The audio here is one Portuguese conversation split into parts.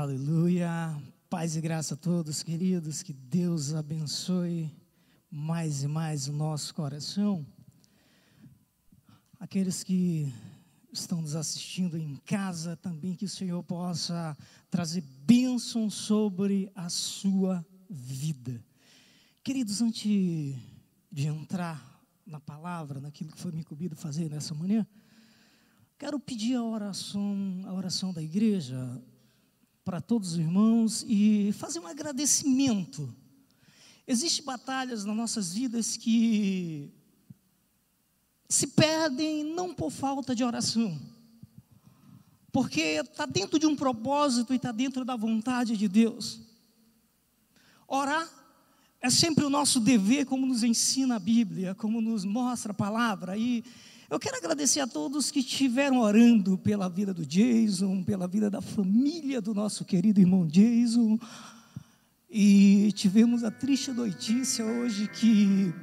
Aleluia. Paz e graça a todos, queridos. Que Deus abençoe mais e mais o nosso coração. Aqueles que estão nos assistindo em casa, também que o Senhor possa trazer bênção sobre a sua vida. Queridos, antes de entrar na palavra, naquilo que foi me incumbido fazer nessa manhã, quero pedir a oração, a oração da igreja para todos os irmãos e fazer um agradecimento. Existem batalhas nas nossas vidas que se perdem não por falta de oração, porque está dentro de um propósito e está dentro da vontade de Deus. Orar é sempre o nosso dever, como nos ensina a Bíblia, como nos mostra a palavra. E eu quero agradecer a todos que estiveram orando pela vida do Jason, pela vida da família do nosso querido irmão Jason. E tivemos a triste notícia hoje que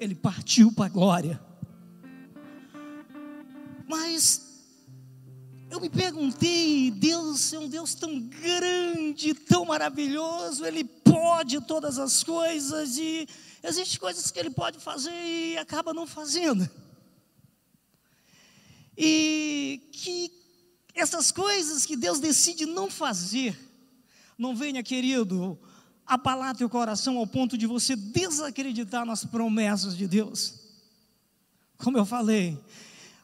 ele partiu para a glória. Mas eu me perguntei, Deus é um Deus tão grande, tão maravilhoso, Ele pode todas as coisas e existem coisas que Ele pode fazer e acaba não fazendo. E que essas coisas que Deus decide não fazer, não venha, querido, abalar teu coração ao ponto de você desacreditar nas promessas de Deus. Como eu falei,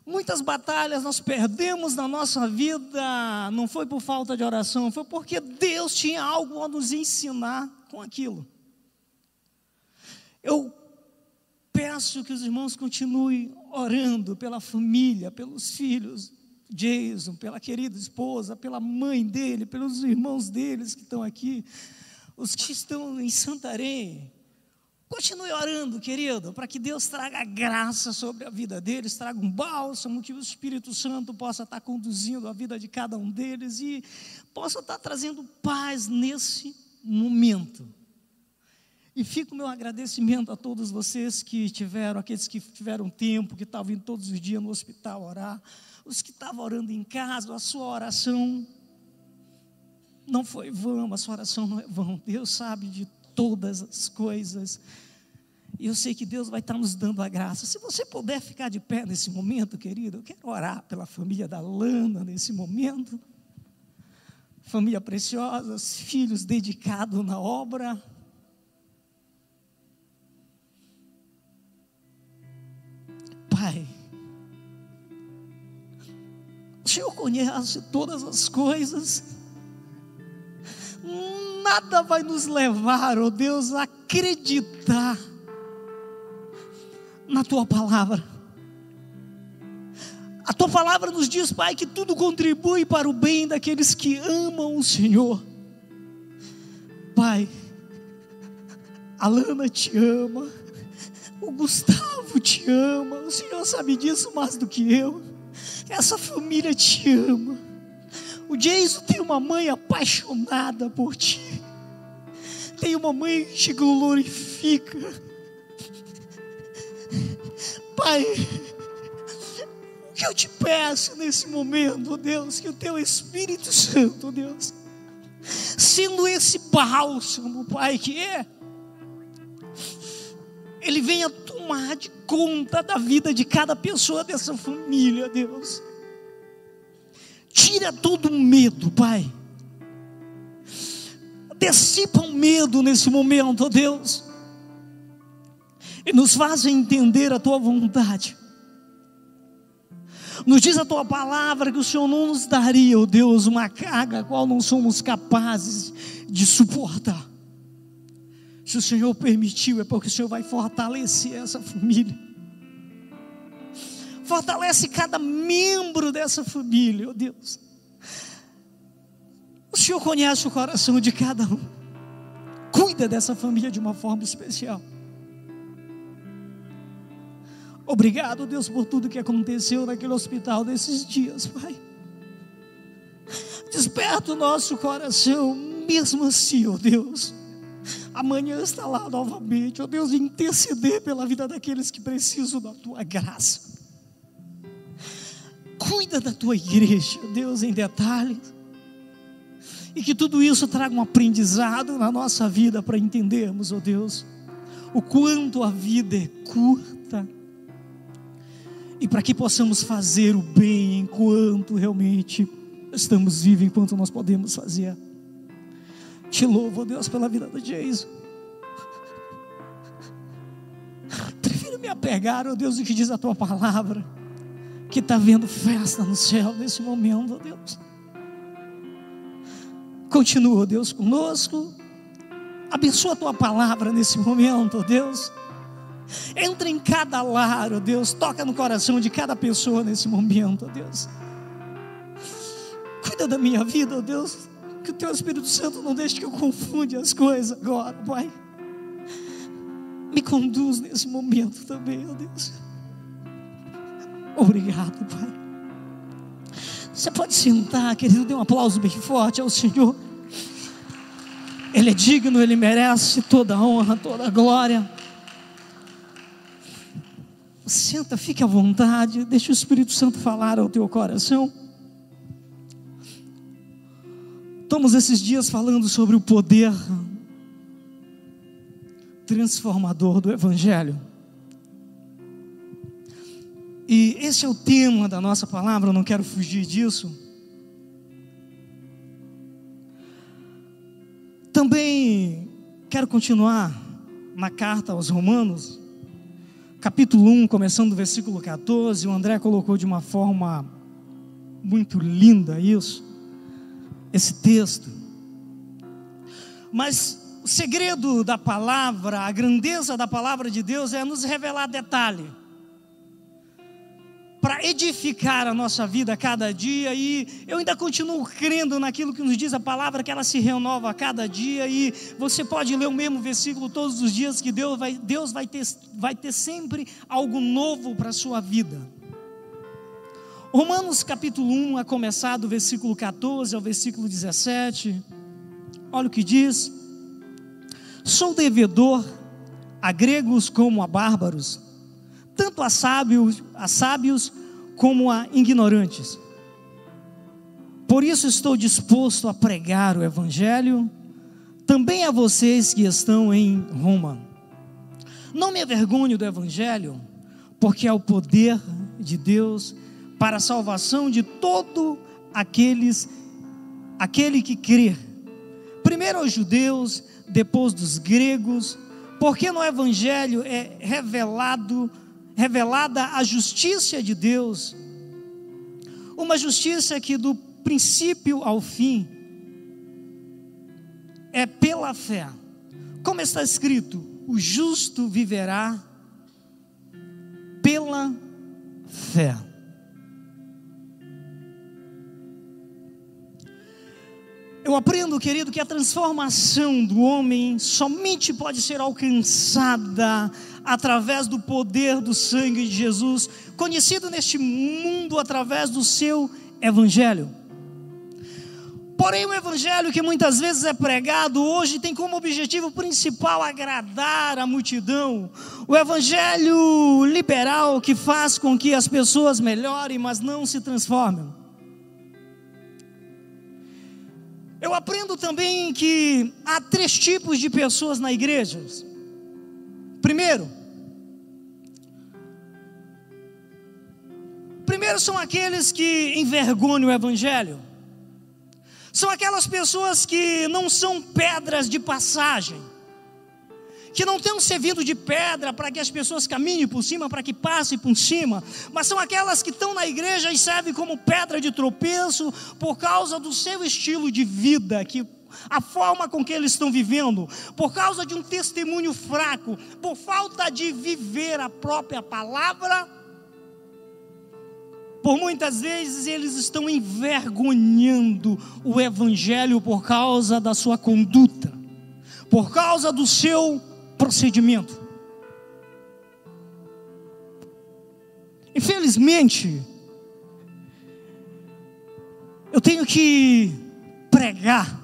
muitas batalhas nós perdemos na nossa vida, não foi por falta de oração, foi porque Deus tinha algo a nos ensinar com aquilo. Eu peço que os irmãos continuem orando pela família, pelos filhos, Jason, pela querida esposa, pela mãe dele, pelos irmãos deles que estão aqui, os que estão em Santarém. Continue orando, querido, para que Deus traga graça sobre a vida deles, traga um bálsamo, que o Espírito Santo possa estar conduzindo a vida de cada um deles e possa estar trazendo paz nesse momento. E fica o meu agradecimento a todos vocês que tiveram, aqueles que tiveram tempo, que estavam indo todos os dias no hospital orar, os que estavam orando em casa, a sua oração não foi vã, a sua oração não é vã. Deus sabe de todas as coisas. E eu sei que Deus vai estar nos dando a graça. Se você puder ficar de pé nesse momento, querido, eu quero orar pela família da Lana nesse momento. Família preciosa, filhos dedicados na obra Pai, o Senhor conhece todas as coisas, nada vai nos levar, ó oh Deus, a acreditar na Tua palavra. A Tua palavra nos diz, Pai, que tudo contribui para o bem daqueles que amam o Senhor. Pai, a Lana te ama, o Gustavo te ama, o Senhor sabe disso mais do que eu. Essa família te ama. O Jason tem uma mãe apaixonada por ti. Tem uma mãe que te glorifica. Pai, o que eu te peço nesse momento, Deus, que o teu Espírito Santo, Deus, sendo esse bálsamo, Pai, que é ele venha tomar de conta da vida de cada pessoa dessa família, Deus. Tira todo o medo, Pai. Dissipa o medo nesse momento, ó Deus. E nos faz entender a tua vontade. Nos diz a tua palavra que o Senhor não nos daria, ó Deus, uma carga a qual não somos capazes de suportar. Se o Senhor permitiu, é porque o Senhor vai fortalecer essa família. Fortalece cada membro dessa família, oh Deus. O Senhor conhece o coração de cada um. Cuida dessa família de uma forma especial. Obrigado, Deus, por tudo que aconteceu naquele hospital desses dias, Pai. Desperta o nosso coração, mesmo assim, oh Deus amanhã está lá novamente, ó oh Deus, interceder pela vida daqueles que precisam da tua graça. Cuida da tua igreja, Deus, em detalhes. E que tudo isso traga um aprendizado na nossa vida para entendermos, ó oh Deus, o quanto a vida é curta. E para que possamos fazer o bem enquanto realmente estamos vivos, enquanto nós podemos fazer. Te louvo, ó Deus, pela vida do Jason. Prefiro me apegar, ó Deus, do que diz a tua palavra, que está vendo festa no céu nesse momento, ó Deus. Continua, Deus, conosco. Abençoa a tua palavra nesse momento, Deus. Entra em cada lar, ó Deus. Toca no coração de cada pessoa nesse momento, ó Deus. Cuida da minha vida, ó Deus. Que o teu Espírito Santo não deixe que eu confunde as coisas agora, Pai. Me conduz nesse momento também, ó Deus. Obrigado, Pai. Você pode sentar, querido, dê um aplauso bem forte ao Senhor. Ele é digno, ele merece toda a honra, toda a glória. Senta, fique à vontade, deixa o Espírito Santo falar ao teu coração. Estamos esses dias falando sobre o poder transformador do Evangelho. E esse é o tema da nossa palavra, eu não quero fugir disso. Também quero continuar na carta aos Romanos, capítulo 1, começando do versículo 14. O André colocou de uma forma muito linda isso, esse texto. Mas o segredo da palavra, a grandeza da palavra de Deus é nos revelar detalhe para edificar a nossa vida a cada dia, e eu ainda continuo crendo naquilo que nos diz a palavra, que ela se renova a cada dia, e você pode ler o mesmo versículo todos os dias, que Deus vai, Deus vai, ter, vai ter sempre algo novo para a sua vida. Romanos capítulo 1, a começar do versículo 14 ao versículo 17, olha o que diz: Sou devedor a gregos como a bárbaros tanto a sábios, a sábios como a ignorantes. Por isso estou disposto a pregar o Evangelho também a vocês que estão em Roma. Não me avergonho do Evangelho, porque é o poder de Deus para a salvação de todo aqueles aquele que crê. Primeiro aos judeus, depois dos gregos, porque no Evangelho é revelado revelada a justiça de Deus, uma justiça que do princípio ao fim é pela fé. Como está escrito, o justo viverá pela fé. Eu aprendo, querido, que a transformação do homem somente pode ser alcançada através do poder do sangue de Jesus, conhecido neste mundo através do seu evangelho. Porém, o evangelho que muitas vezes é pregado hoje tem como objetivo principal agradar a multidão. O evangelho liberal que faz com que as pessoas melhorem, mas não se transformem. Eu aprendo também que há três tipos de pessoas na igreja. Primeiro, primeiro são aqueles que envergonham o evangelho. São aquelas pessoas que não são pedras de passagem que não tenham servido de pedra para que as pessoas caminhem por cima, para que passem por cima, mas são aquelas que estão na igreja e servem como pedra de tropeço por causa do seu estilo de vida, que a forma com que eles estão vivendo, por causa de um testemunho fraco, por falta de viver a própria palavra. Por muitas vezes eles estão envergonhando o Evangelho por causa da sua conduta, por causa do seu procedimento. Infelizmente, eu tenho que pregar.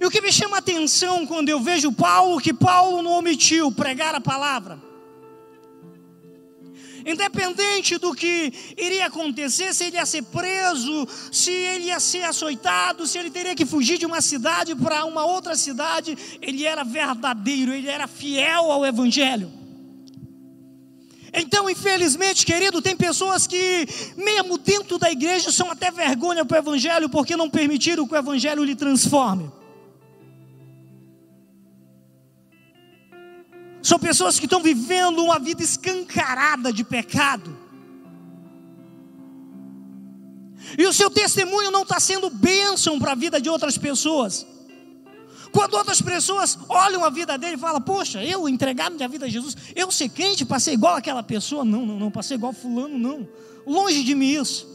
E o que me chama a atenção quando eu vejo Paulo, que Paulo não omitiu pregar a palavra. Independente do que iria acontecer, se ele ia ser preso, se ele ia ser açoitado, se ele teria que fugir de uma cidade para uma outra cidade, ele era verdadeiro, ele era fiel ao Evangelho. Então, infelizmente, querido, tem pessoas que, mesmo dentro da igreja, são até vergonha para o Evangelho, porque não permitiram que o Evangelho lhe transforme. São pessoas que estão vivendo uma vida escancarada de pecado. E o seu testemunho não está sendo bênção para a vida de outras pessoas. Quando outras pessoas olham a vida dele e falam, poxa, eu entregar minha vida a Jesus, eu ser crente, passei igual aquela pessoa. Não, não, não, passei igual fulano, não. Longe de mim isso.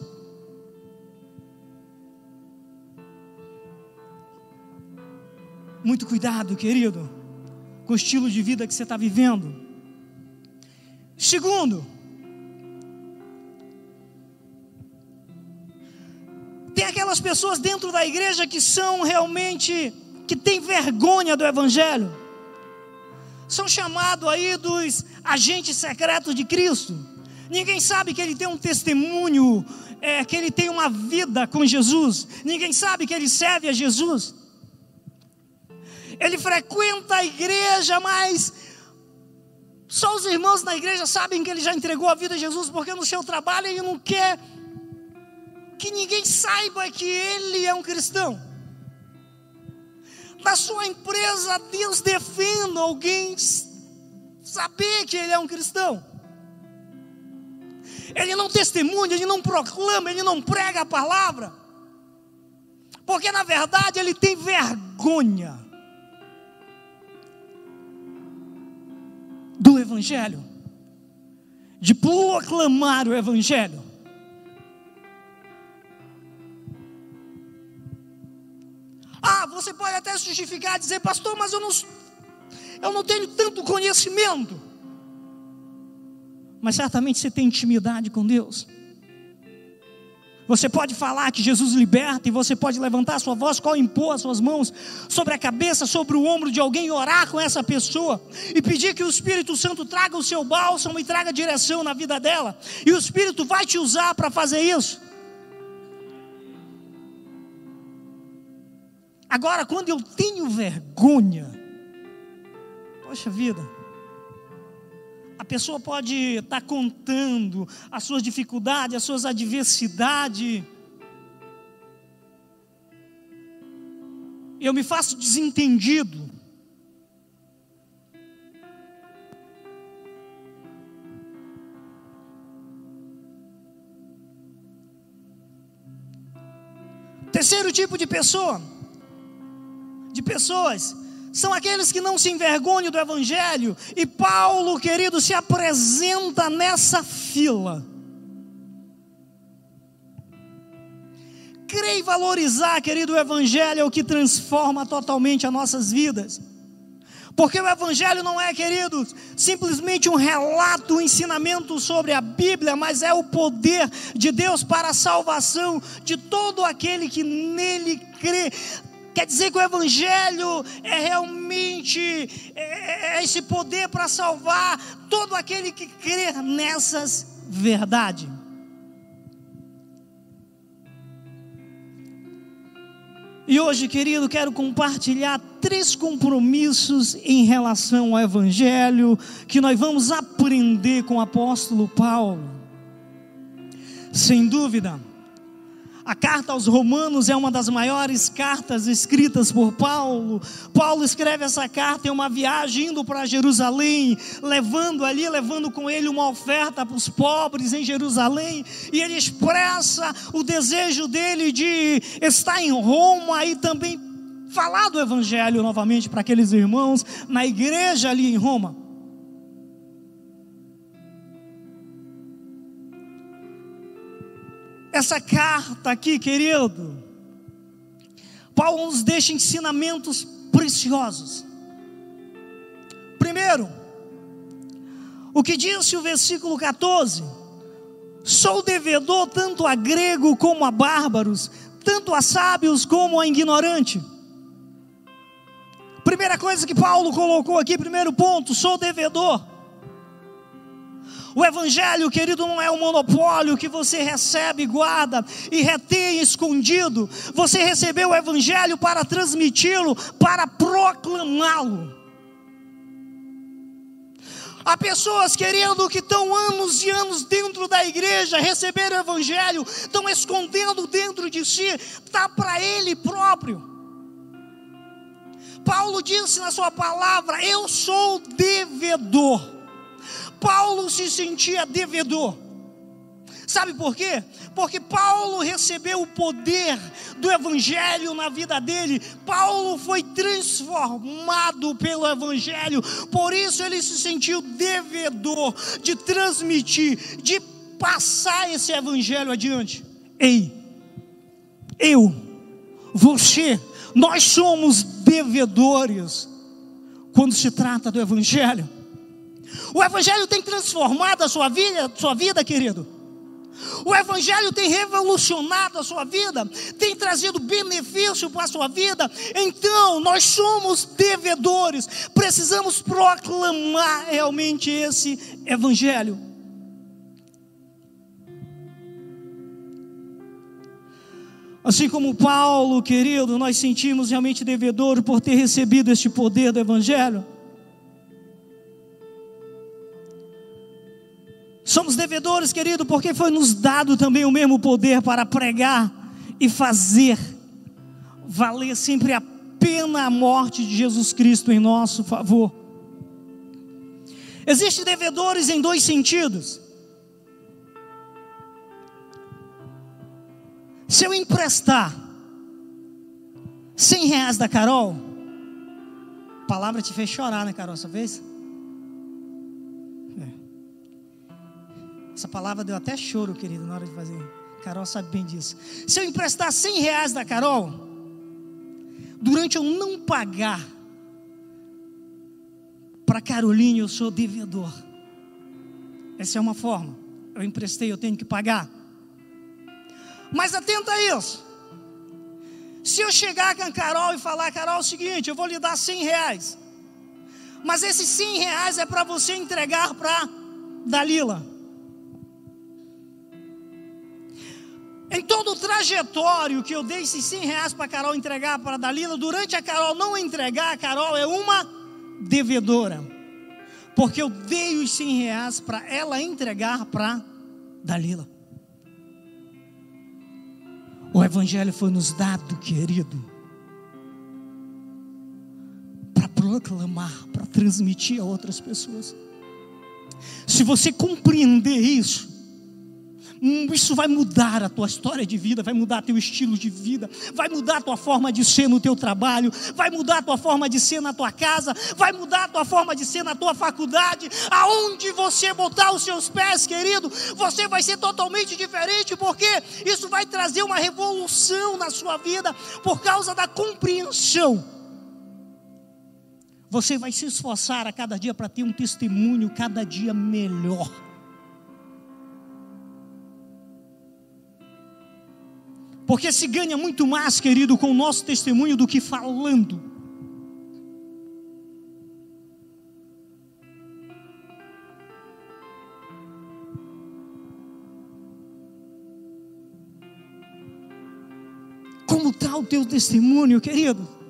Muito cuidado, querido com o estilo de vida que você está vivendo. Segundo, tem aquelas pessoas dentro da igreja que são realmente, que têm vergonha do Evangelho, são chamados aí dos agentes secretos de Cristo. Ninguém sabe que ele tem um testemunho, é, que ele tem uma vida com Jesus. Ninguém sabe que ele serve a Jesus ele frequenta a igreja, mas só os irmãos na igreja sabem que ele já entregou a vida a Jesus, porque no seu trabalho ele não quer que ninguém saiba que ele é um cristão. Na sua empresa, Deus defenda alguém saber que ele é um cristão. Ele não testemunha, ele não proclama, ele não prega a palavra. Porque na verdade ele tem vergonha do Evangelho, de proclamar o Evangelho. Ah, você pode até justificar, dizer, pastor, mas eu não, eu não tenho tanto conhecimento. Mas certamente você tem intimidade com Deus. Você pode falar que Jesus liberta e você pode levantar a sua voz, qual impor as suas mãos sobre a cabeça, sobre o ombro de alguém orar com essa pessoa e pedir que o Espírito Santo traga o seu bálsamo e traga direção na vida dela. E o Espírito vai te usar para fazer isso. Agora, quando eu tenho vergonha, poxa vida, pessoa pode estar tá contando as suas dificuldades, as suas adversidades. Eu me faço desentendido. Terceiro tipo de pessoa, de pessoas são aqueles que não se envergonham do Evangelho, e Paulo, querido, se apresenta nessa fila. Crer e valorizar, querido, o Evangelho é o que transforma totalmente as nossas vidas. Porque o Evangelho não é, querido, simplesmente um relato, um ensinamento sobre a Bíblia, mas é o poder de Deus para a salvação de todo aquele que nele crê. Quer dizer que o Evangelho é realmente é, é esse poder para salvar todo aquele que crê nessas verdades. E hoje, querido, quero compartilhar três compromissos em relação ao Evangelho que nós vamos aprender com o apóstolo Paulo. Sem dúvida, a carta aos Romanos é uma das maiores cartas escritas por Paulo. Paulo escreve essa carta em uma viagem indo para Jerusalém, levando ali, levando com ele uma oferta para os pobres em Jerusalém, e ele expressa o desejo dele de estar em Roma e também falar do evangelho novamente para aqueles irmãos na igreja ali em Roma. Essa carta aqui, querido, Paulo nos deixa ensinamentos preciosos. Primeiro, o que disse o versículo 14: Sou devedor tanto a grego como a bárbaros, tanto a sábios como a ignorante. Primeira coisa que Paulo colocou aqui, primeiro ponto, sou devedor. O Evangelho, querido, não é um monopólio que você recebe, guarda e retém escondido. Você recebeu o Evangelho para transmiti-lo, para proclamá-lo. Há pessoas querendo que estão anos e anos dentro da igreja, receberam o Evangelho, estão escondendo dentro de si, está para ele próprio. Paulo disse na sua palavra: Eu sou devedor. Paulo se sentia devedor. Sabe por quê? Porque Paulo recebeu o poder do Evangelho na vida dele. Paulo foi transformado pelo Evangelho. Por isso ele se sentiu devedor de transmitir, de passar esse Evangelho adiante. Ei, eu, você, nós somos devedores quando se trata do Evangelho. O Evangelho tem transformado a sua vida, sua vida, querido. O Evangelho tem revolucionado a sua vida, tem trazido benefício para a sua vida. Então, nós somos devedores, precisamos proclamar realmente esse Evangelho. Assim como Paulo, querido, nós sentimos realmente devedor por ter recebido este poder do Evangelho. Somos devedores, querido, porque foi nos dado também o mesmo poder para pregar e fazer valer sempre a pena a morte de Jesus Cristo em nosso favor. Existem devedores em dois sentidos. Se eu emprestar cem reais da Carol, a palavra te fez chorar, né, Carol, essa vez? Essa palavra deu até choro, querido, na hora de fazer. Carol sabe bem disso. Se eu emprestar 100 reais da Carol, durante eu não pagar para Caroline, eu sou devedor. Essa é uma forma. Eu emprestei, eu tenho que pagar. Mas atenta a isso. Se eu chegar com a Carol e falar, Carol, é o seguinte, eu vou lhe dar 100 reais. Mas esses 100 reais é para você entregar para Dalila. Em todo o trajetório que eu dei esses 100 reais para a Carol entregar para a Dalila, durante a Carol não entregar, a Carol é uma devedora. Porque eu dei os 100 reais para ela entregar para Dalila. O Evangelho foi nos dado, querido, para proclamar, para transmitir a outras pessoas. Se você compreender isso, isso vai mudar a tua história de vida, vai mudar teu estilo de vida, vai mudar a tua forma de ser no teu trabalho, vai mudar a tua forma de ser na tua casa, vai mudar a tua forma de ser na tua faculdade, aonde você botar os seus pés, querido, você vai ser totalmente diferente, porque isso vai trazer uma revolução na sua vida por causa da compreensão. Você vai se esforçar a cada dia para ter um testemunho cada dia melhor. Porque se ganha muito mais, querido, com o nosso testemunho do que falando. Como está o teu testemunho, querido?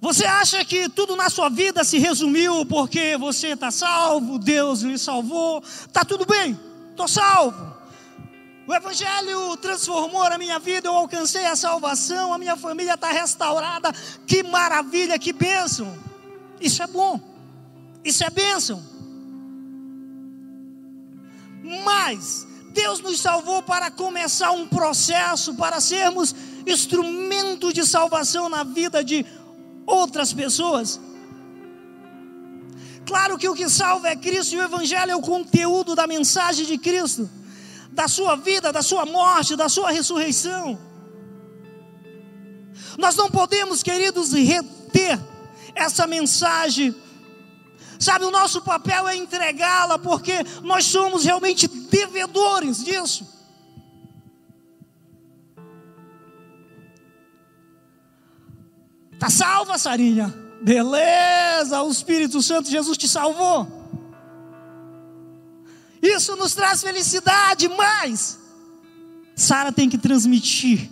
Você acha que tudo na sua vida se resumiu porque você está salvo, Deus lhe salvou, está tudo bem, estou salvo. O Evangelho transformou a minha vida, eu alcancei a salvação, a minha família está restaurada, que maravilha, que bênção. Isso é bom, isso é bênção. Mas Deus nos salvou para começar um processo, para sermos instrumento de salvação na vida de outras pessoas. Claro que o que salva é Cristo e o Evangelho é o conteúdo da mensagem de Cristo, da sua vida, da sua morte, da sua ressurreição. Nós não podemos, queridos, reter essa mensagem. Sabe, o nosso papel é entregá-la, porque nós somos realmente devedores disso. Está salva, Sarinha? Beleza, o Espírito Santo Jesus te salvou. Isso nos traz felicidade, mas Sara tem que transmitir.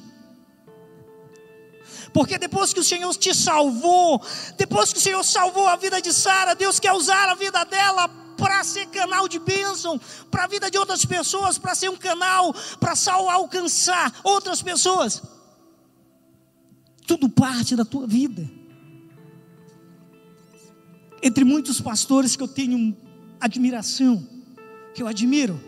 Porque depois que o Senhor te salvou, depois que o Senhor salvou a vida de Sara, Deus quer usar a vida dela para ser canal de bênção para a vida de outras pessoas, para ser um canal para alcançar outras pessoas. Tudo parte da tua vida. Entre muitos pastores que eu tenho admiração, que eu admiro,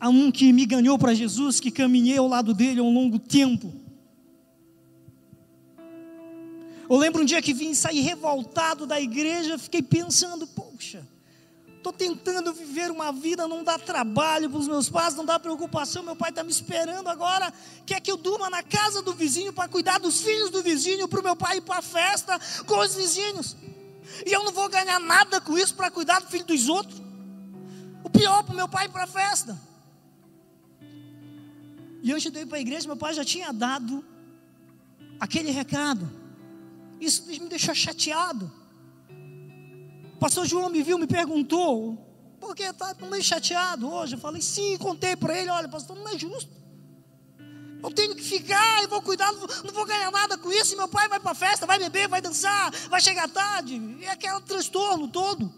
há um que me ganhou para Jesus, que caminhei ao lado dele há um longo tempo. Eu lembro um dia que vim sair revoltado da igreja, fiquei pensando, poxa, estou tentando viver uma vida, não dá trabalho para os meus pais, não dá preocupação, meu pai está me esperando agora, quer que eu durma na casa do vizinho para cuidar dos filhos do vizinho, para o meu pai ir para a festa com os vizinhos. E eu não vou ganhar nada com isso para cuidar do filho dos outros. O pior para o meu pai ir para a festa. E eu ir para a igreja, meu pai já tinha dado aquele recado. Isso me deixou chateado. O pastor João me viu, me perguntou, por que está meio chateado hoje? Eu falei, sim, contei para ele, olha, pastor, não é justo. Eu tenho que ficar, eu vou cuidar, não vou ganhar nada com isso. Meu pai vai para a festa, vai beber, vai dançar, vai chegar tarde. É aquele transtorno todo.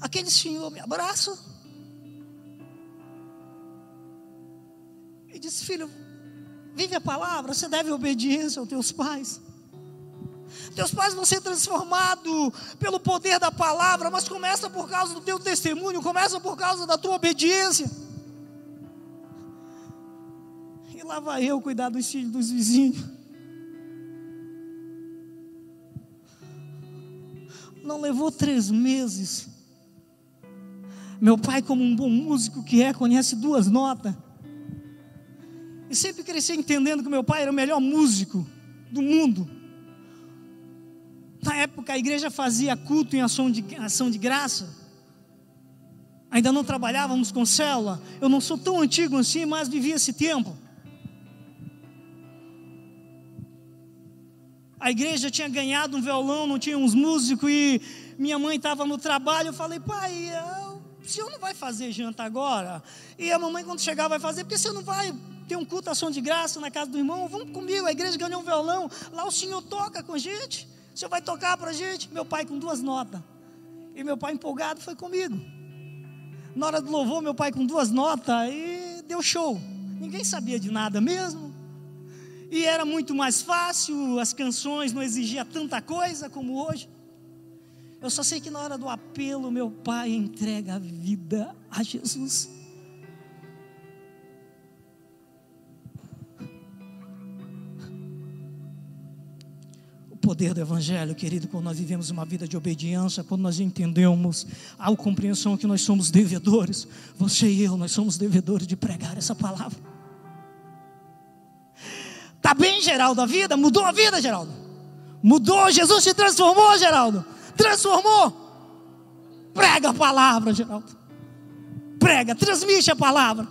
Aquele senhor me abraça e disse: Filho, vive a palavra, você deve obediência aos teus pais. Teus pais vão ser transformados pelo poder da palavra, mas começa por causa do teu testemunho, começa por causa da tua obediência. E lá vai eu cuidar dos filhos dos vizinhos. Não levou três meses. Meu pai, como um bom músico que é, conhece duas notas. Sempre cresci entendendo que meu pai era o melhor músico do mundo. Na época a igreja fazia culto em ação de, ação de graça. Ainda não trabalhávamos com célula. Eu não sou tão antigo assim, mas vivi esse tempo. A igreja tinha ganhado um violão, não tinha uns músicos e minha mãe estava no trabalho. Eu falei, pai, o senhor não vai fazer janta agora? E a mamãe, quando chegar, vai fazer, porque você não vai ter um culto ação de graça na casa do irmão? Vamos comigo, a igreja ganhou um violão, lá o senhor toca com a gente. O senhor vai tocar para a gente? Meu pai com duas notas. E meu pai empolgado foi comigo. Na hora do louvor, meu pai com duas notas e deu show. Ninguém sabia de nada mesmo. E era muito mais fácil, as canções não exigiam tanta coisa como hoje. Eu só sei que na hora do apelo, meu pai entrega a vida a Jesus. Poder do Evangelho, querido, quando nós vivemos uma vida de obediência, quando nós entendemos a compreensão que nós somos devedores, você e eu, nós somos devedores de pregar essa palavra. Tá bem, Geraldo, a vida? Mudou a vida, Geraldo? Mudou, Jesus te transformou, Geraldo? Transformou? Prega a palavra, Geraldo. Prega, transmite a palavra.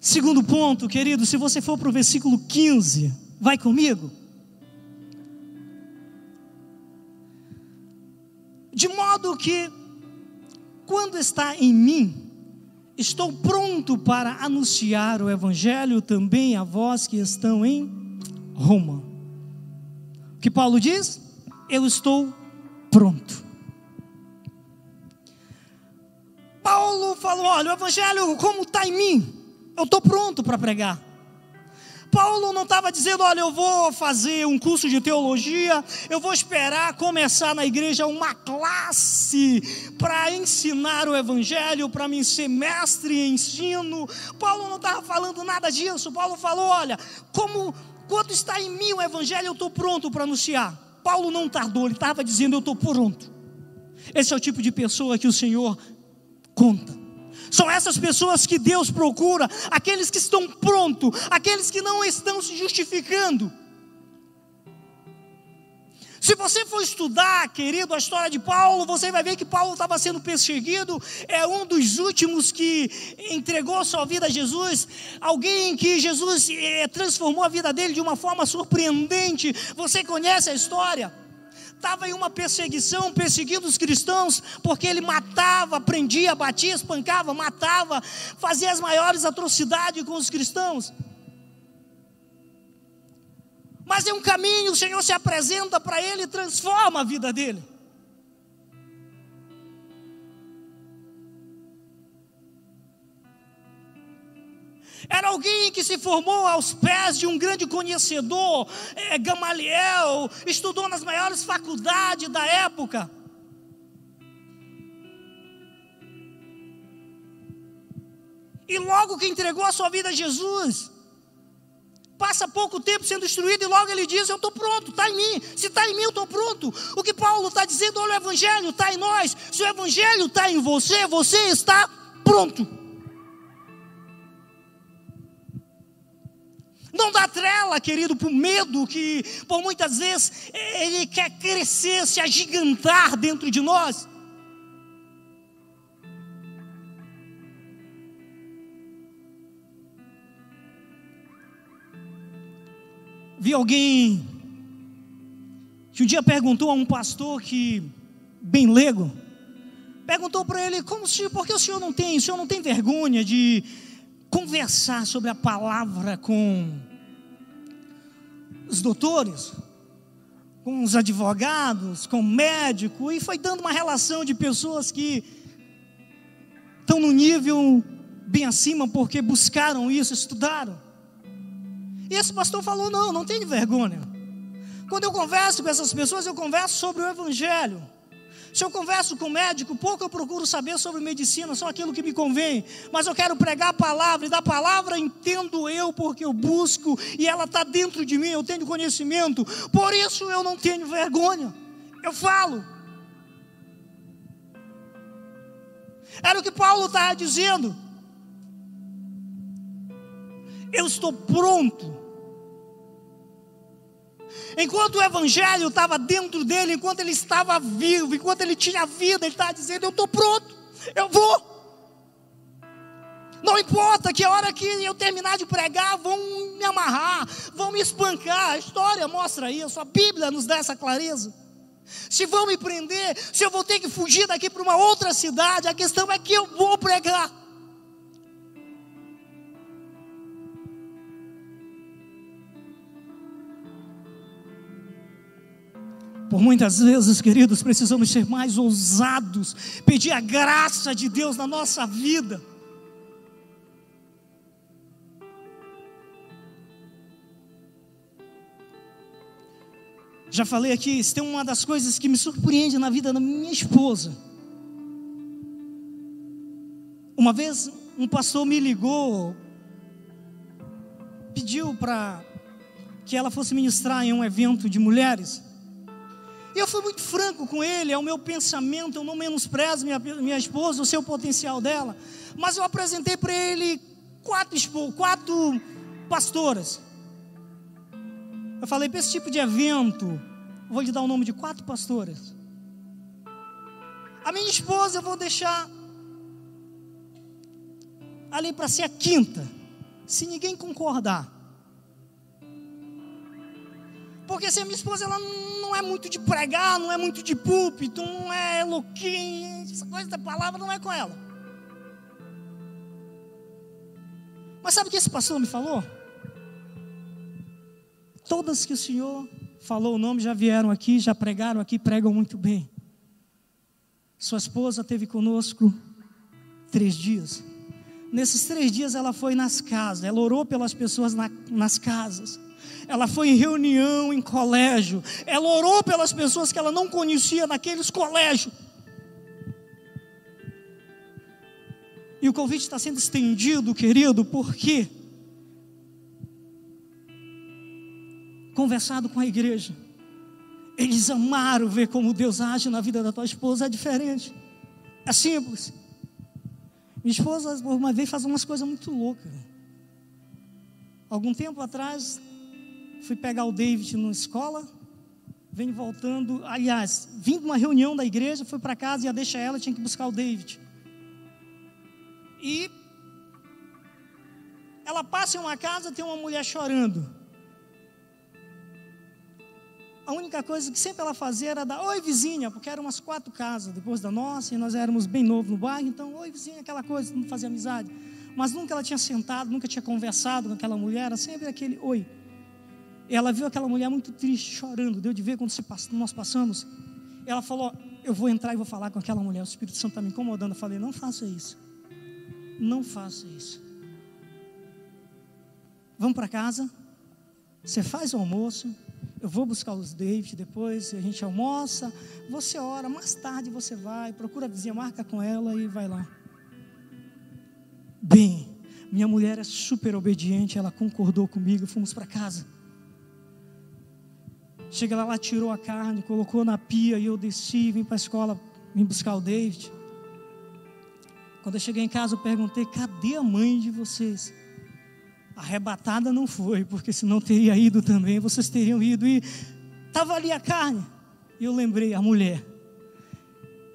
Segundo ponto, querido, se você for para o versículo 15, vai comigo. De modo que, quando está em mim, estou pronto para anunciar o Evangelho também a vós que estão em Roma. O que Paulo diz? Eu estou pronto. Paulo falou: olha, o Evangelho, como está em mim? Eu estou pronto para pregar. Paulo não estava dizendo, olha, eu vou fazer um curso de teologia, eu vou esperar começar na igreja uma classe para ensinar o evangelho, para me ser mestre em ensino. Paulo não estava falando nada disso. Paulo falou, olha, como quando está em mim o evangelho, eu estou pronto para anunciar. Paulo não tardou, ele estava dizendo, eu estou pronto. Esse é o tipo de pessoa que o Senhor conta. São essas pessoas que Deus procura, aqueles que estão prontos, aqueles que não estão se justificando. Se você for estudar, querido, a história de Paulo, você vai ver que Paulo estava sendo perseguido, é um dos últimos que entregou sua vida a Jesus, alguém que Jesus é, transformou a vida dele de uma forma surpreendente. Você conhece a história? Estava em uma perseguição, perseguindo os cristãos, porque ele matava, prendia, batia, espancava, matava, fazia as maiores atrocidades com os cristãos. Mas em um caminho o Senhor se apresenta para ele e transforma a vida dele. Era alguém que se formou aos pés de um grande conhecedor, é, Gamaliel, estudou nas maiores faculdades da época. E logo que entregou a sua vida a Jesus, passa pouco tempo sendo destruído e logo ele diz: Eu estou pronto, está em mim. Se está em mim, eu estou pronto. O que Paulo está dizendo, olha, o Evangelho está em nós. Se o Evangelho está em você, você está pronto. Não dá trela, querido, para o medo que, por muitas vezes, ele quer crescer, se agigantar dentro de nós. Vi alguém que um dia perguntou a um pastor que, bem leigo, perguntou para ele, como se, por que o senhor não tem, o senhor não tem vergonha de conversar sobre a palavra com os doutores, com os advogados, com o médico, e foi dando uma relação de pessoas que estão no nível bem acima porque buscaram isso, estudaram. E esse pastor falou: não, não tem vergonha. Quando eu converso com essas pessoas, eu converso sobre o Evangelho. Se eu converso com médico, pouco eu procuro saber sobre medicina, só aquilo que me convém. Mas eu quero pregar a palavra, e da palavra entendo eu, porque eu busco, e ela está dentro de mim, eu tenho conhecimento. Por isso eu não tenho vergonha. Eu falo. Era o que Paulo estava dizendo. Eu estou pronto Enquanto o Evangelho estava dentro dele, enquanto ele estava vivo, enquanto ele tinha vida, ele estava dizendo: Eu estou pronto, eu vou. Não importa que a hora que eu terminar de pregar, vão me amarrar, vão me espancar. A história mostra isso, a Bíblia nos dá essa clareza. Se vão me prender, se eu vou ter que fugir daqui para uma outra cidade, a questão é que eu vou pregar. Por muitas vezes, queridos, precisamos ser mais ousados, pedir a graça de Deus na nossa vida. Já falei aqui, isso tem uma das coisas que me surpreende na vida da minha esposa. Uma vez um pastor me ligou, pediu para que ela fosse ministrar em um evento de mulheres. E eu fui muito franco com ele, é o meu pensamento, eu não menosprezo minha, minha esposa, o seu potencial dela. Mas eu apresentei para ele quatro, quatro pastoras. Eu falei, para esse tipo de evento, vou lhe dar o nome de quatro pastoras. A minha esposa eu vou deixar ali para ser a quinta, se ninguém concordar. Porque se a minha esposa ela não é muito de pregar, não é muito de púlpito, não é louquinha, essa coisa da palavra não é com ela. Mas sabe o que esse pastor me falou? Todas que o Senhor falou o nome já vieram aqui, já pregaram aqui, pregam muito bem. Sua esposa teve conosco três dias. Nesses três dias ela foi nas casas, ela orou pelas pessoas na, nas casas. Ela foi em reunião, em colégio, ela orou pelas pessoas que ela não conhecia naqueles colégios. E o convite está sendo estendido, querido, porque conversado com a igreja, eles amaram ver como Deus age na vida da tua esposa, é diferente, é simples. Minha esposa, uma vez, faz umas coisas muito loucas. Algum tempo atrás, Fui pegar o David na escola, Vem voltando, aliás, vim de uma reunião da igreja, fui para casa, ia deixar ela, tinha que buscar o David. E ela passa em uma casa, tem uma mulher chorando. A única coisa que sempre ela fazia era dar oi vizinha, porque eram umas quatro casas depois da nossa, e nós éramos bem novos no bairro, então oi vizinha, aquela coisa, não fazia amizade. Mas nunca ela tinha sentado, nunca tinha conversado com aquela mulher, era sempre aquele oi. E ela viu aquela mulher muito triste, chorando, deu de ver quando nós passamos. Ela falou: Eu vou entrar e vou falar com aquela mulher. O Espírito Santo está me incomodando. Eu falei: Não faça isso. Não faça isso. Vamos para casa. Você faz o almoço. Eu vou buscar os David. Depois a gente almoça. Você ora. Mais tarde você vai. Procura a vizinha, marca com ela e vai lá. Bem, minha mulher é super obediente. Ela concordou comigo. Fomos para casa. Chega lá, ela tirou a carne, colocou na pia e eu desci, vim para a escola, vim buscar o David. Quando eu cheguei em casa, eu perguntei: cadê a mãe de vocês? Arrebatada não foi, porque senão teria ido também, vocês teriam ido e estava ali a carne. E eu lembrei: a mulher.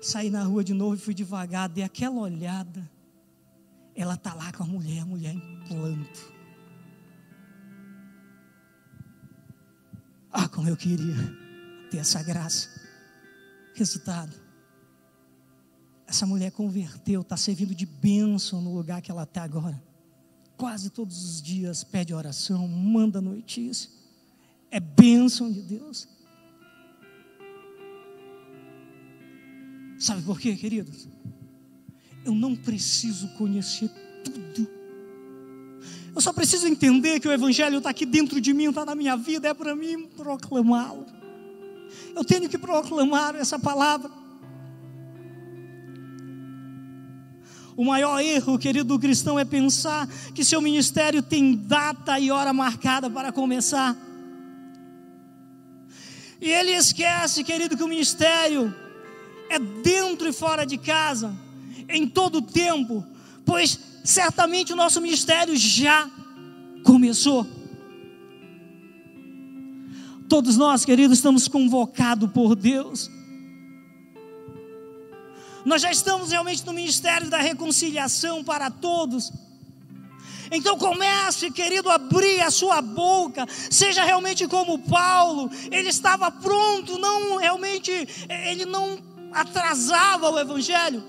Saí na rua de novo e fui devagar, dei aquela olhada. Ela está lá com a mulher, a mulher em planto. Ah, como eu queria ter essa graça. Resultado: essa mulher converteu, está servindo de bênção no lugar que ela está agora. Quase todos os dias pede oração, manda notícia. É bênção de Deus. Sabe por quê, queridos? Eu não preciso conhecer tudo. Eu só preciso entender que o Evangelho está aqui dentro de mim, está na minha vida, é para mim proclamá-lo. Eu tenho que proclamar essa palavra. O maior erro, querido cristão, é pensar que seu ministério tem data e hora marcada para começar. E ele esquece, querido, que o ministério é dentro e fora de casa, em todo o tempo, pois certamente o nosso ministério já começou. Todos nós, queridos, estamos convocados por Deus nós já estamos realmente no ministério da reconciliação para todos. Então comece, querido, a abrir a sua boca, seja realmente como Paulo, ele estava pronto, não realmente, ele não atrasava o evangelho.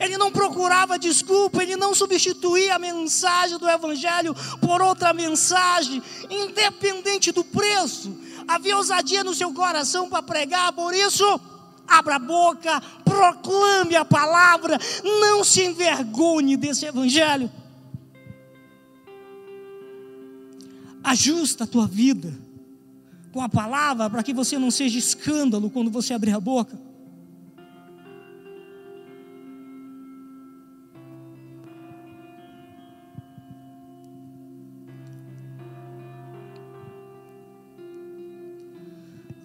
Ele não procurava desculpa, ele não substituía a mensagem do evangelho por outra mensagem, independente do preço. Havia ousadia no seu coração para pregar, por isso abra a boca, proclame a palavra, não se envergonhe desse evangelho. Ajusta a tua vida com a palavra para que você não seja escândalo quando você abrir a boca.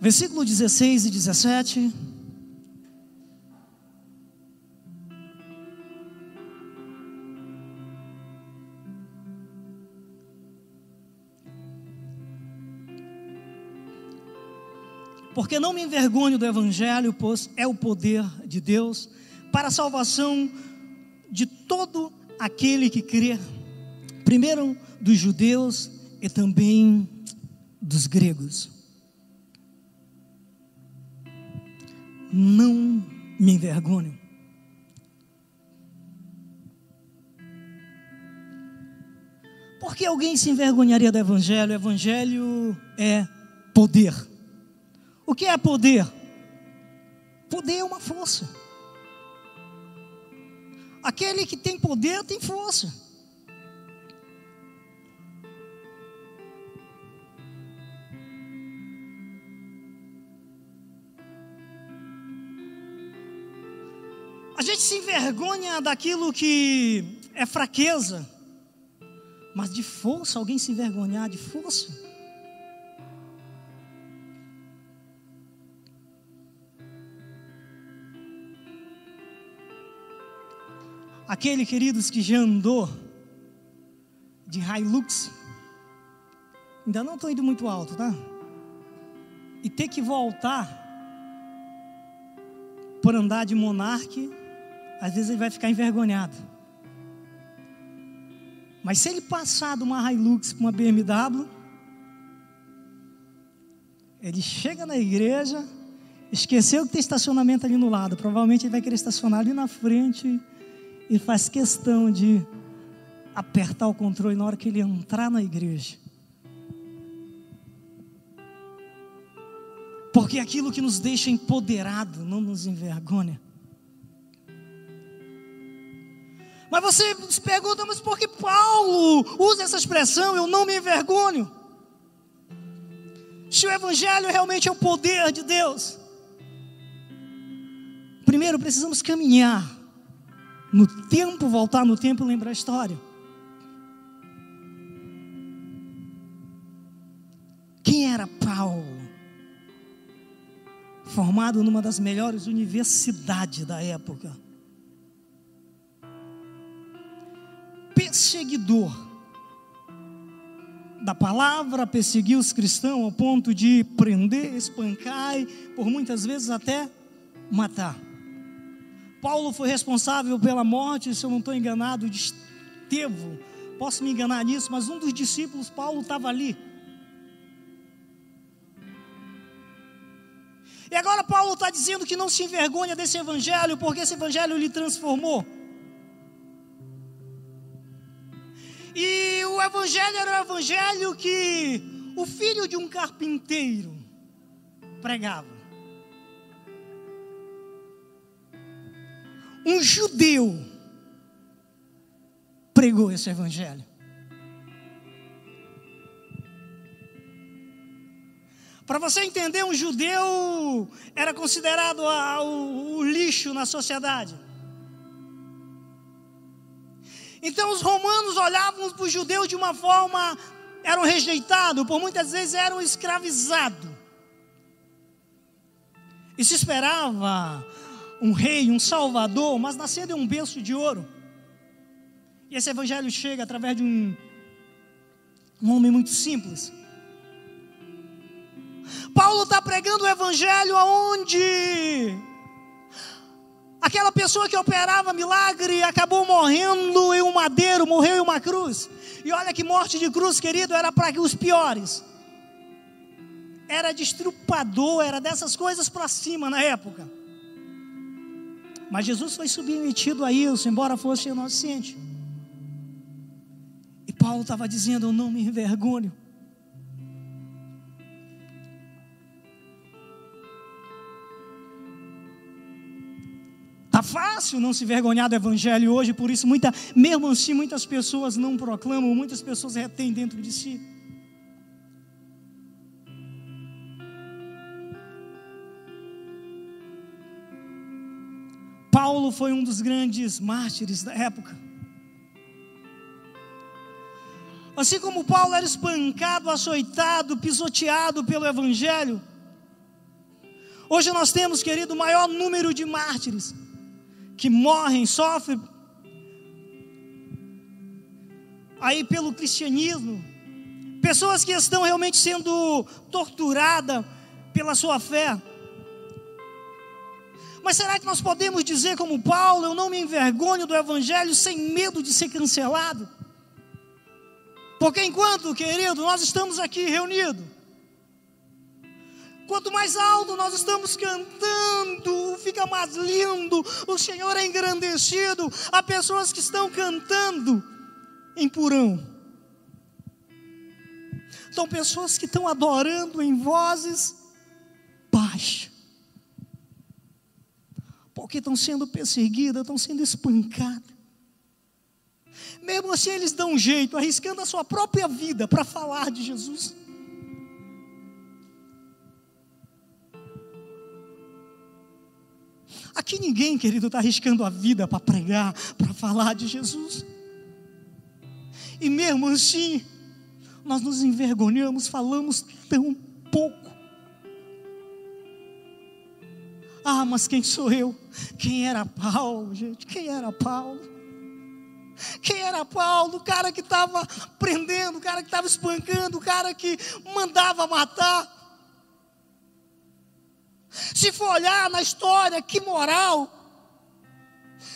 Versículo 16 e 17. Porque não me envergonho do Evangelho, pois é o poder de Deus para a salvação de todo aquele que crê, primeiro dos judeus e também dos gregos. Não me envergonho. Por que alguém se envergonharia do Evangelho? O Evangelho é poder. O que é poder? Poder é uma força. Aquele que tem poder tem força. A gente se envergonha daquilo que é fraqueza, mas de força, alguém se envergonhar de força? Aquele, queridos, que já andou de Hilux, ainda não estou indo muito alto, tá? e ter que voltar por andar de monarque, às vezes ele vai ficar envergonhado. Mas se ele passar de uma Hilux para uma BMW, ele chega na igreja, esqueceu que tem estacionamento ali no lado, provavelmente ele vai querer estacionar ali na frente e faz questão de apertar o controle na hora que ele entrar na igreja. Porque aquilo que nos deixa empoderado não nos envergonha. Mas você se pergunta, mas por que Paulo usa essa expressão, eu não me envergonho? Se o Evangelho realmente é o poder de Deus, primeiro precisamos caminhar no tempo, voltar no tempo e lembrar a história. Quem era Paulo? Formado numa das melhores universidades da época. Perseguidor da palavra, perseguiu os cristãos ao ponto de prender, espancar e, por muitas vezes, até matar. Paulo foi responsável pela morte, se eu não estou enganado, de Estevão. Posso me enganar nisso, mas um dos discípulos, Paulo, estava ali. E agora Paulo está dizendo que não se envergonha desse evangelho, porque esse evangelho lhe transformou. E o evangelho era o evangelho que o filho de um carpinteiro pregava. Um judeu pregou esse evangelho. Para você entender, um judeu era considerado a, o, o lixo na sociedade. Então os romanos olhavam para os judeus de uma forma, eram rejeitados, por muitas vezes eram escravizados. E se esperava um rei, um salvador, mas nascia de um berço de ouro. E esse evangelho chega através de um, um homem muito simples, Paulo está pregando o evangelho aonde aquela pessoa que operava milagre acabou morrendo em um madeiro, morreu em uma cruz. E olha que morte de cruz, querido, era para os piores. Era destrupador, era dessas coisas para cima na época. Mas Jesus foi submetido a isso, embora fosse inocente. E Paulo estava dizendo: Eu não me envergonho Está fácil não se vergonhar do Evangelho hoje, por isso, muita, mesmo assim, muitas pessoas não proclamam, muitas pessoas retêm dentro de si. Foi um dos grandes mártires da época. Assim como Paulo era espancado, açoitado, pisoteado pelo Evangelho, hoje nós temos, querido, o maior número de mártires que morrem, sofrem aí pelo cristianismo, pessoas que estão realmente sendo torturadas pela sua fé. Mas será que nós podemos dizer, como Paulo, eu não me envergonho do Evangelho sem medo de ser cancelado? Porque enquanto, querido, nós estamos aqui reunidos, Quanto mais alto nós estamos cantando, fica mais lindo, o Senhor é engrandecido. Há pessoas que estão cantando em purão. São pessoas que estão adorando em vozes baixas. Porque estão sendo perseguidas, estão sendo espancadas. Mesmo assim, eles dão um jeito, arriscando a sua própria vida para falar de Jesus. Aqui ninguém, querido, está arriscando a vida para pregar, para falar de Jesus. E mesmo assim, nós nos envergonhamos, falamos tão pouco. Ah, mas quem sou eu? Quem era Paulo, gente? Quem era Paulo? Quem era Paulo? O cara que estava prendendo, o cara que estava espancando, o cara que mandava matar. Se for olhar na história, que moral.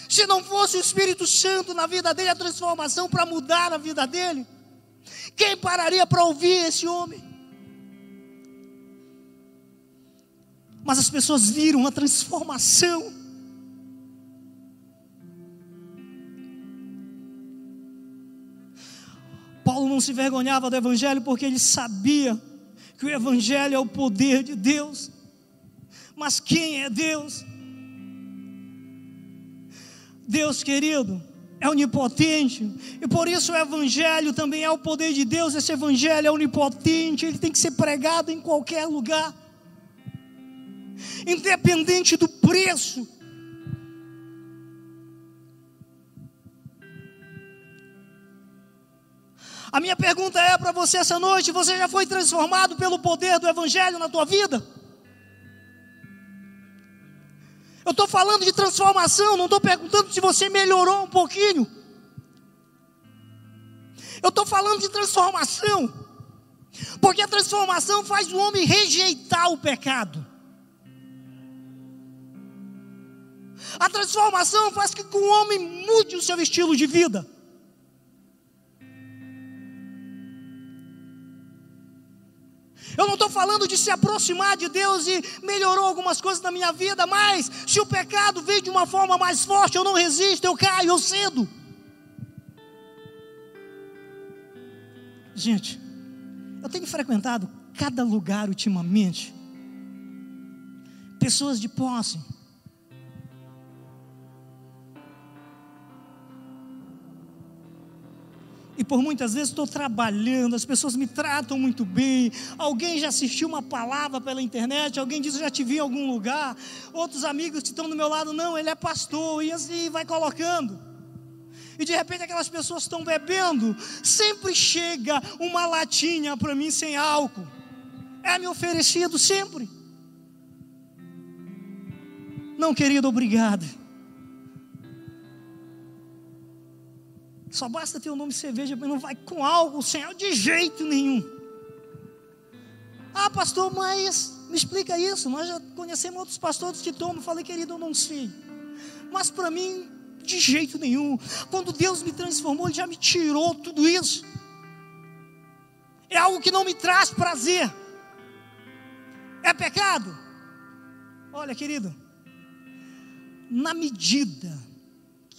Se não fosse o Espírito Santo na vida dele, a transformação para mudar a vida dele, quem pararia para ouvir esse homem? Mas as pessoas viram a transformação. Paulo não se vergonhava do Evangelho porque ele sabia que o Evangelho é o poder de Deus. Mas quem é Deus? Deus querido é onipotente, e por isso o Evangelho também é o poder de Deus. Esse Evangelho é onipotente, ele tem que ser pregado em qualquer lugar, independente do preço. A minha pergunta é para você essa noite: você já foi transformado pelo poder do Evangelho na tua vida? Eu estou falando de transformação, não estou perguntando se você melhorou um pouquinho. Eu estou falando de transformação, porque a transformação faz o homem rejeitar o pecado. A transformação faz que o homem mude o seu estilo de vida. Eu não estou falando de se aproximar de Deus e melhorou algumas coisas na minha vida, mas se o pecado vem de uma forma mais forte, eu não resisto, eu caio, eu cedo. Gente, eu tenho frequentado cada lugar ultimamente, pessoas de posse, E por muitas vezes estou trabalhando, as pessoas me tratam muito bem. Alguém já assistiu uma palavra pela internet, alguém diz já te vi em algum lugar. Outros amigos que estão do meu lado, não, ele é pastor, e assim vai colocando. E de repente aquelas pessoas estão bebendo, sempre chega uma latinha para mim sem álcool. É me oferecido sempre. Não, querido, obrigado. Só basta ter o nome cerveja, mas não vai com algo sem álcool de jeito nenhum. Ah, pastor, mas me explica isso. Nós já conhecemos outros pastores que tomam. Falei, querido, eu não sei. Mas para mim, de jeito nenhum. Quando Deus me transformou, Ele já me tirou tudo isso. É algo que não me traz prazer. É pecado? Olha, querido, na medida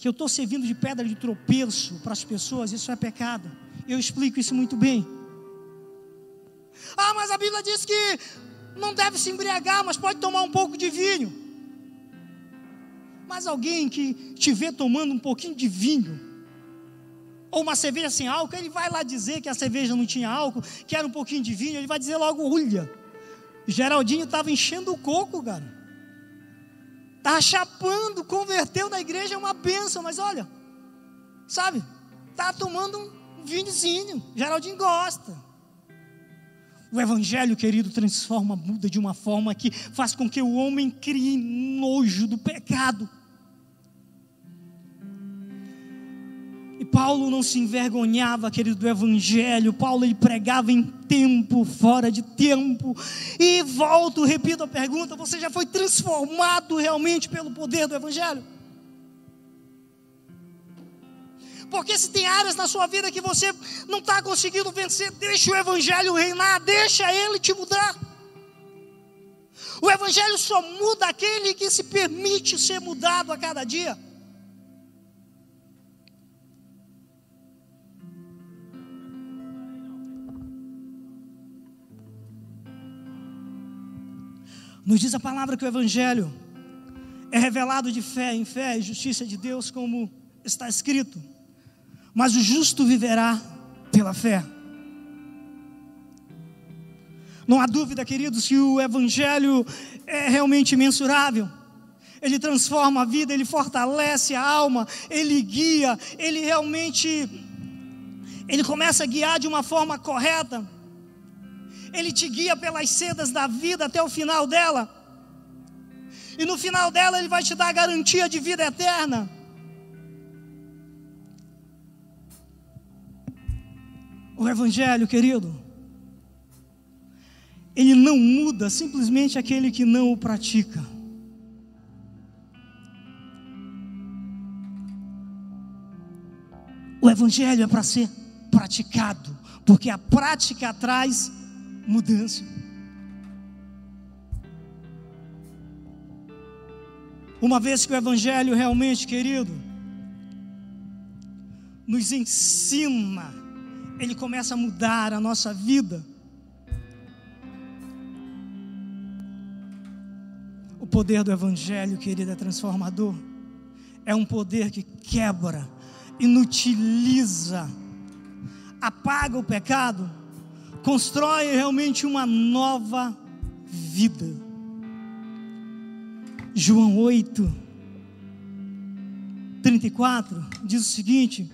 que eu estou servindo de pedra de tropeço para as pessoas, isso é pecado. Eu explico isso muito bem. Ah, mas a Bíblia diz que não deve se embriagar, mas pode tomar um pouco de vinho. Mas alguém que te vê tomando um pouquinho de vinho, ou uma cerveja sem álcool, ele vai lá dizer que a cerveja não tinha álcool, que era um pouquinho de vinho, ele vai dizer logo, olha, Geraldinho estava enchendo o coco, cara. Está chapando, converteu na igreja, é uma bênção, mas olha, sabe, está tomando um vinhozinho, Geraldinho gosta. O Evangelho, querido, transforma, muda de uma forma que faz com que o homem crie nojo do pecado. Paulo não se envergonhava, querido, do Evangelho. Paulo ele pregava em tempo, fora de tempo. E volto, repito a pergunta: você já foi transformado realmente pelo poder do Evangelho? Porque se tem áreas na sua vida que você não está conseguindo vencer, deixa o Evangelho reinar, deixa ele te mudar. O Evangelho só muda aquele que se permite ser mudado a cada dia. Nos diz a palavra que o Evangelho é revelado de fé em fé e justiça de Deus, como está escrito. Mas o justo viverá pela fé. Não há dúvida, queridos, que o Evangelho é realmente mensurável. Ele transforma a vida, ele fortalece a alma, ele guia, ele realmente ele começa a guiar de uma forma correta. Ele te guia pelas sendas da vida até o final dela. E no final dela, Ele vai te dar a garantia de vida eterna. O Evangelho, querido, ele não muda simplesmente aquele que não o pratica. O Evangelho é para ser praticado, porque a prática traz mudança. Uma vez que o Evangelho realmente, querido, nos ensina, ele começa a mudar a nossa vida. O poder do Evangelho, querido, é transformador. É um poder que quebra, inutiliza, apaga o pecado, constrói realmente uma nova vida. João 8, 34 diz o seguinte: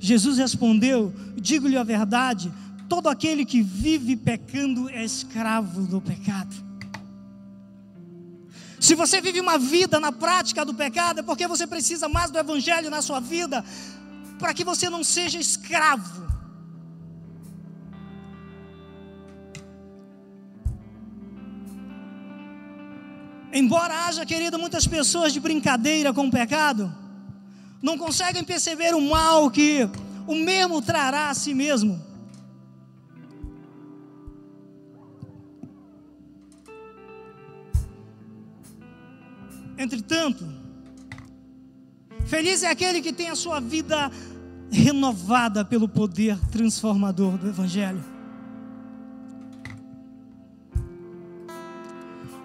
Jesus respondeu: Digo-lhe a verdade, todo aquele que vive pecando é escravo do pecado. Se você vive uma vida na prática do pecado, é porque você precisa mais do Evangelho na sua vida, para que você não seja escravo Embora haja, querido, muitas pessoas de brincadeira com o pecado, não conseguem perceber o mal que o mesmo trará a si mesmo. Entretanto, feliz é aquele que tem a sua vida renovada pelo poder transformador do Evangelho.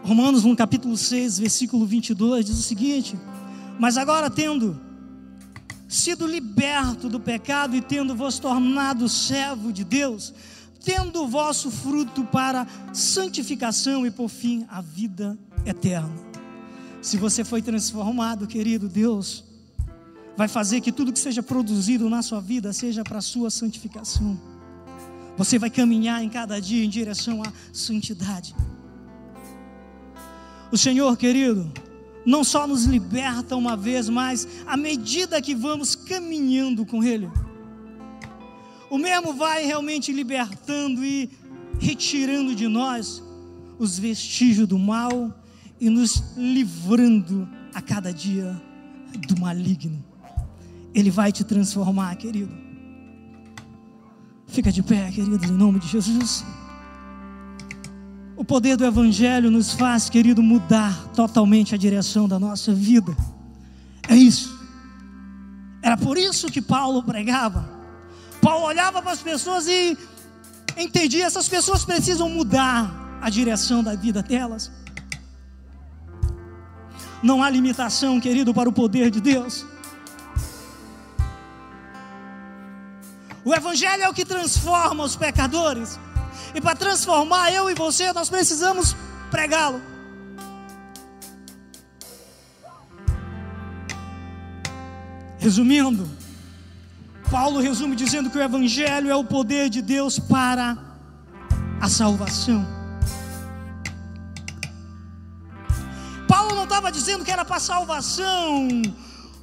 Romanos, no capítulo 6, versículo 22, diz o seguinte: Mas agora, tendo sido liberto do pecado e tendo vos tornado servo de Deus, tendo o vosso fruto para santificação e por fim a vida eterna. Se você foi transformado, querido Deus, vai fazer que tudo que seja produzido na sua vida seja para a sua santificação. Você vai caminhar em cada dia em direção à santidade. O Senhor, querido, não só nos liberta uma vez, mas à medida que vamos caminhando com Ele, o mesmo vai realmente libertando e retirando de nós os vestígios do mal e nos livrando a cada dia do maligno. Ele vai te transformar, querido. Fica de pé, querido, em nome de Jesus. O poder do Evangelho nos faz, querido, mudar totalmente a direção da nossa vida. É isso. Era por isso que Paulo pregava. Paulo olhava para as pessoas e entendia: essas pessoas precisam mudar a direção da vida delas. Não há limitação, querido, para o poder de Deus. O Evangelho é o que transforma os pecadores. E para transformar eu e você, nós precisamos pregá-lo. Resumindo, Paulo resume dizendo que o Evangelho é o poder de Deus para a salvação. Paulo não estava dizendo que era para salvação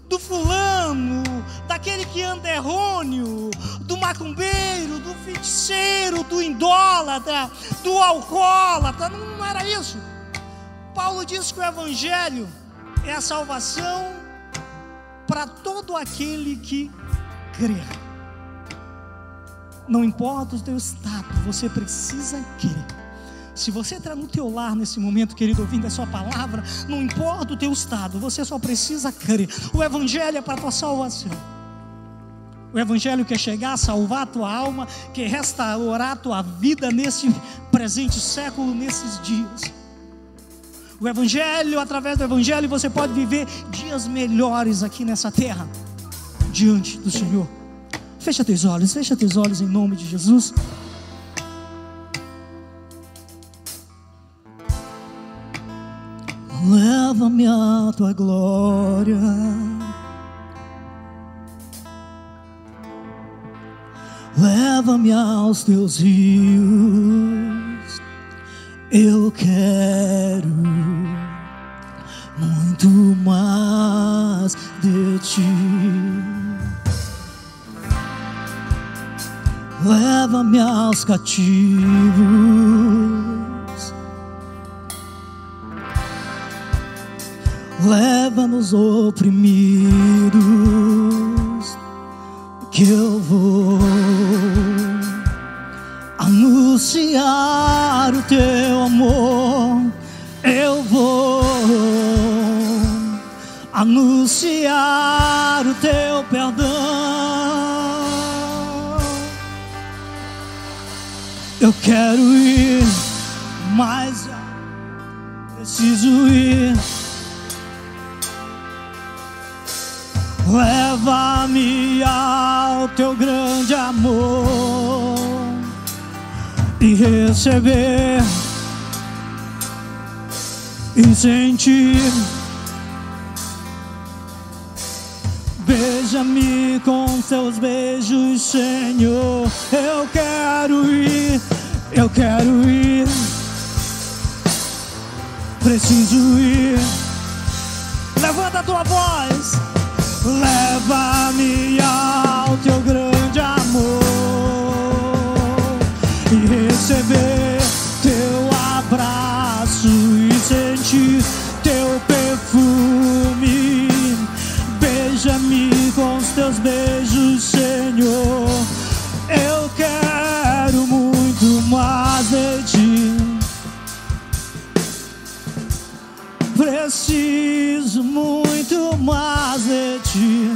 do fulano, daquele que anda errôneo, do macumbeiro, do feiticeiro, do indólatra, do alcoólatra. Não, não era isso. Paulo diz que o Evangelho é a salvação para todo aquele que crê. Não importa o teu estado, você precisa crer. Se você está no teu lar nesse momento, querido, ouvindo a sua palavra, não importa o teu estado, você só precisa crer. O Evangelho é para a tua salvação. O Evangelho quer chegar, salvar a tua alma, quer restaurar a tua vida nesse presente século, nesses dias. O Evangelho, através do Evangelho, você pode viver dias melhores aqui nessa terra, diante do Senhor. Fecha teus olhos, fecha teus olhos em nome de Jesus. Leva-me à tua glória. Leva-me aos teus rios, eu quero muito mais de ti. Leva-me aos cativos leva-nos oprimidos, que eu vou anunciar o teu amor, eu vou anunciar o teu perdão. Eu quero ir mais, preciso ir. Receber e sentir. Beija-me com seus beijos, Senhor. Eu quero ir, eu quero ir. Preciso ir. Levanta a tua voz. Leva-me ao teu grande amor teus beijos, Senhor. Eu quero muito mais de ti. Preciso muito mais de ti.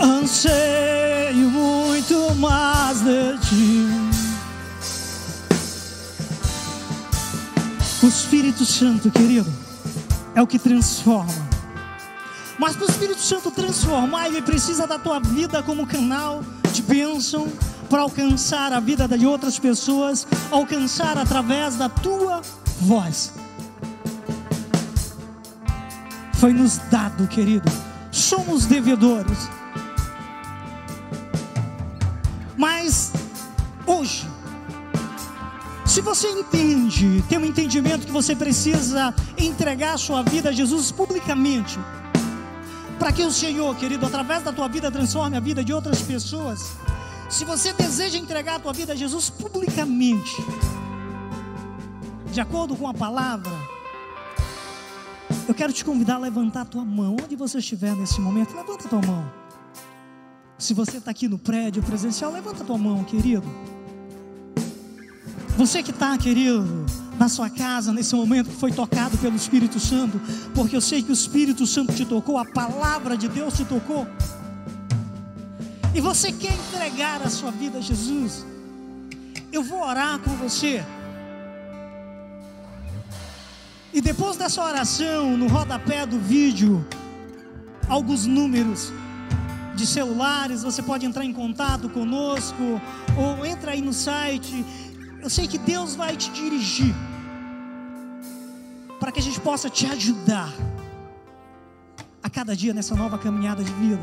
Anseio muito mais de ti. O Espírito Santo, querido, é o que transforma. Mas para o Espírito Santo transformar, ele precisa da tua vida como canal de bênção para alcançar a vida de outras pessoas, alcançar através da tua voz. Foi nos dado, querido. Somos devedores. Mas hoje, se você entende, tem um entendimento que você precisa entregar sua vida a Jesus publicamente, para que o Senhor, querido, através da tua vida transforme a vida de outras pessoas. Se você deseja entregar a tua vida a Jesus publicamente, de acordo com a palavra, eu quero te convidar a levantar a tua mão, onde você estiver nesse momento, levanta a tua mão. Se você está aqui no prédio presencial, levanta a tua mão, querido. Você que está, querido, na sua casa, nesse momento que foi tocado pelo Espírito Santo, porque eu sei que o Espírito Santo te tocou, a palavra de Deus te tocou. E você quer entregar a sua vida a Jesus? Eu vou orar com você. E depois dessa oração, no rodapé do vídeo, alguns números de celulares, você pode entrar em contato conosco, ou entra aí no site. Eu sei que Deus vai te dirigir, para que a gente possa te ajudar a cada dia nessa nova caminhada de vida.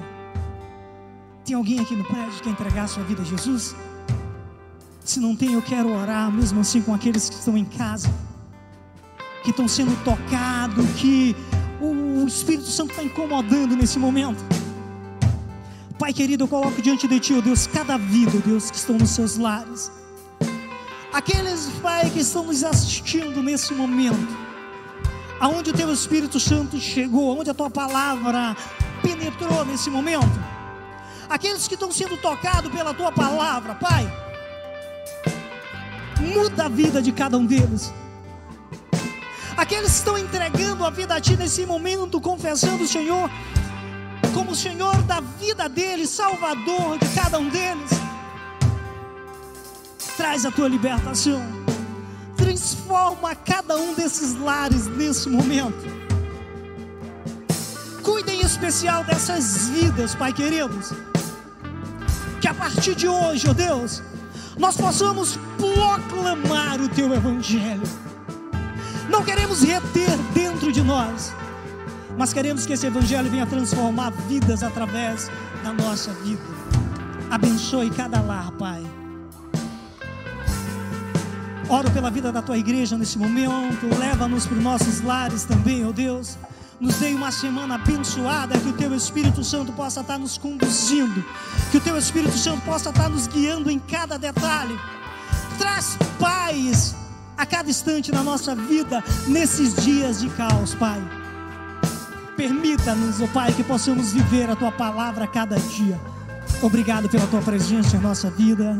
Tem alguém aqui no prédio que quer entregar a sua vida a Jesus? Se não tem, eu quero orar mesmo assim com aqueles que estão em casa que estão sendo tocados, que o Espírito Santo está incomodando nesse momento. Pai querido, eu coloco diante de Ti, ó Deus, cada vida, ó Deus, que estão nos seus lares. Aqueles, Pai, que estão nos assistindo nesse momento, aonde o Teu Espírito Santo chegou, aonde a Tua palavra penetrou nesse momento. Aqueles que estão sendo tocados pela Tua palavra, Pai, muda a vida de cada um deles aqueles que estão entregando a vida a Ti nesse momento, confessando o Senhor como o Senhor da vida deles, Salvador de cada um deles. Traz a Tua libertação, transforma cada um desses lares nesse momento. Cuida em especial dessas vidas, Pai queridos. Que a partir de hoje, ó oh Deus, nós possamos proclamar o Teu Evangelho não queremos reter dentro de nós, mas queremos que esse Evangelho venha transformar vidas através da nossa vida. Abençoe cada lar, Pai. Oro pela vida da tua igreja nesse momento. Leva-nos para os nossos lares também, ó oh Deus. Nos dê uma semana abençoada, que o Teu Espírito Santo possa estar nos conduzindo, que o Teu Espírito Santo possa estar nos guiando em cada detalhe. Traz paz a cada instante na nossa vida, nesses dias de caos, Pai. Permita-nos, oh Pai, que possamos viver a Tua palavra a cada dia. Obrigado pela Tua presença em nossa vida.